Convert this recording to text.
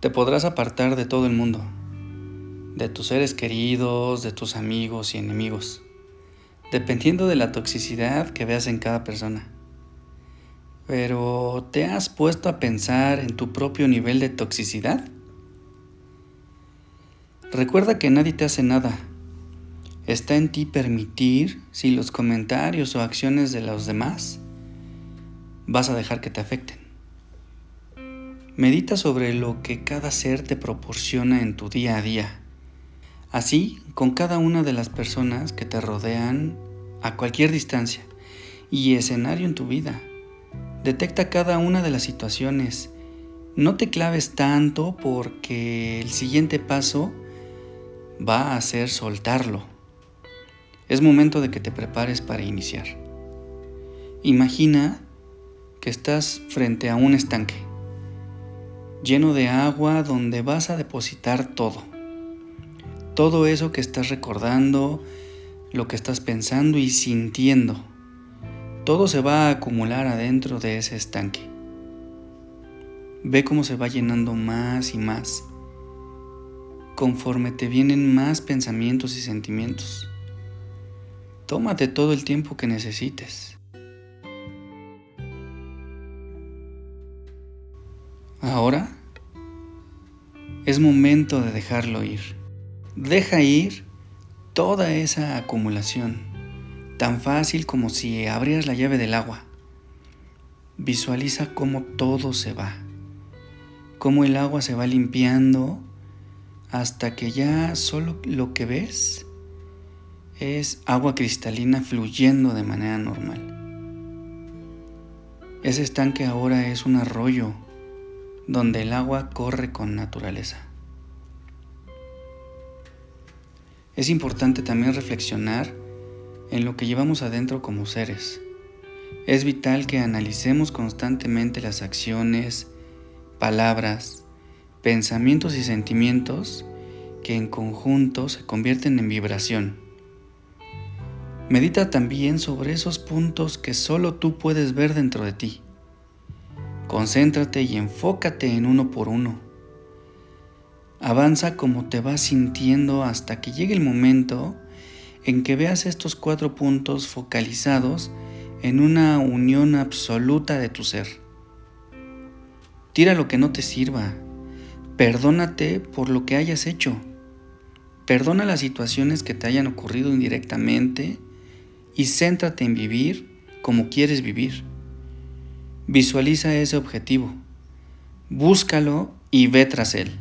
Te podrás apartar de todo el mundo, de tus seres queridos, de tus amigos y enemigos, dependiendo de la toxicidad que veas en cada persona. Pero ¿te has puesto a pensar en tu propio nivel de toxicidad? Recuerda que nadie te hace nada. Está en ti permitir si los comentarios o acciones de los demás vas a dejar que te afecten. Medita sobre lo que cada ser te proporciona en tu día a día. Así con cada una de las personas que te rodean a cualquier distancia y escenario en tu vida. Detecta cada una de las situaciones. No te claves tanto porque el siguiente paso va a ser soltarlo. Es momento de que te prepares para iniciar. Imagina que estás frente a un estanque, lleno de agua donde vas a depositar todo. Todo eso que estás recordando, lo que estás pensando y sintiendo. Todo se va a acumular adentro de ese estanque. Ve cómo se va llenando más y más conforme te vienen más pensamientos y sentimientos. Tómate todo el tiempo que necesites. Ahora es momento de dejarlo ir. Deja ir toda esa acumulación, tan fácil como si abrieras la llave del agua. Visualiza cómo todo se va, cómo el agua se va limpiando hasta que ya solo lo que ves es agua cristalina fluyendo de manera normal. Ese estanque ahora es un arroyo donde el agua corre con naturaleza. Es importante también reflexionar en lo que llevamos adentro como seres. Es vital que analicemos constantemente las acciones, palabras, pensamientos y sentimientos que en conjunto se convierten en vibración. Medita también sobre esos puntos que solo tú puedes ver dentro de ti. Concéntrate y enfócate en uno por uno. Avanza como te vas sintiendo hasta que llegue el momento en que veas estos cuatro puntos focalizados en una unión absoluta de tu ser. Tira lo que no te sirva, Perdónate por lo que hayas hecho. Perdona las situaciones que te hayan ocurrido indirectamente y céntrate en vivir como quieres vivir. Visualiza ese objetivo, búscalo y ve tras él.